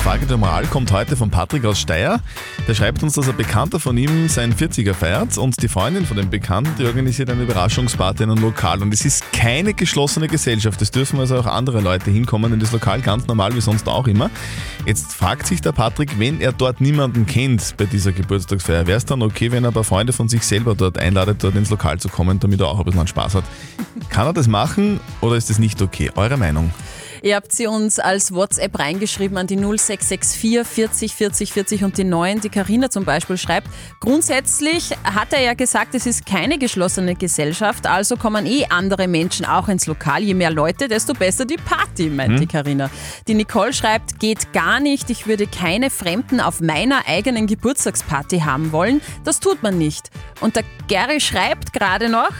Frage der Moral kommt heute von Patrick aus Steyr. Der schreibt uns, dass ein Bekannter von ihm seinen 40er feiert und die Freundin von dem Bekannten, die organisiert eine Überraschungsparty in einem Lokal. Und es ist keine geschlossene Gesellschaft. Es dürfen also auch andere Leute hinkommen in das Lokal, ganz normal wie sonst auch immer. Jetzt fragt sich der Patrick, wenn er dort niemanden kennt bei dieser Geburtstagsfeier, wäre es dann okay, wenn er ein paar Freunde von sich selber dort einladet, dort ins Lokal zu kommen, damit er auch ein bisschen Spaß hat. Kann er das machen oder ist das nicht okay? Eure Meinung? Ihr habt sie uns als WhatsApp reingeschrieben an die 0664 40 40 40 und die 9. Die Karina zum Beispiel schreibt, grundsätzlich hat er ja gesagt, es ist keine geschlossene Gesellschaft, also kommen eh andere Menschen auch ins Lokal. Je mehr Leute, desto besser die Party, meint die Karina. Die Nicole schreibt, geht gar nicht, ich würde keine Fremden auf meiner eigenen Geburtstagsparty haben wollen. Das tut man nicht. Und der Gary schreibt gerade noch,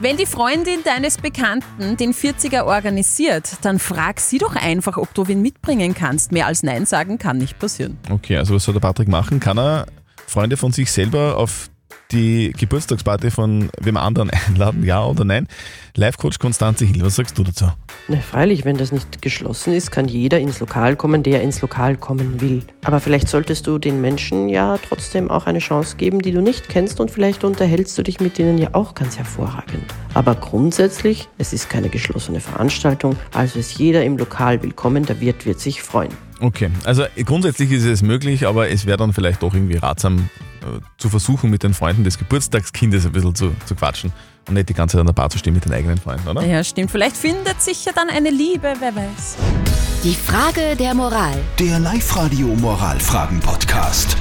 wenn die Freundin deines Bekannten den 40er organisiert, dann frag sie doch einfach, ob du wen mitbringen kannst. Mehr als Nein sagen kann nicht passieren. Okay, also was soll der Patrick machen? Kann er Freunde von sich selber auf die Geburtstagsparty von wem anderen einladen, ja oder nein? Live-Coach Konstanze Hill, was sagst du dazu? Na, freilich, wenn das nicht geschlossen ist, kann jeder ins Lokal kommen, der ins Lokal kommen will. Aber vielleicht solltest du den Menschen ja trotzdem auch eine Chance geben, die du nicht kennst und vielleicht unterhältst du dich mit denen ja auch ganz hervorragend. Aber grundsätzlich, es ist keine geschlossene Veranstaltung, also ist jeder im Lokal willkommen, der Wirt wird sich freuen. Okay, also grundsätzlich ist es möglich, aber es wäre dann vielleicht doch irgendwie ratsam zu versuchen, mit den Freunden des Geburtstagskindes ein bisschen zu, zu quatschen und nicht die ganze Zeit an der Bar zu stehen mit den eigenen Freunden, oder? Ja, stimmt. Vielleicht findet sich ja dann eine Liebe, wer weiß. Die Frage der Moral. Der Live-Radio Moralfragen-Podcast.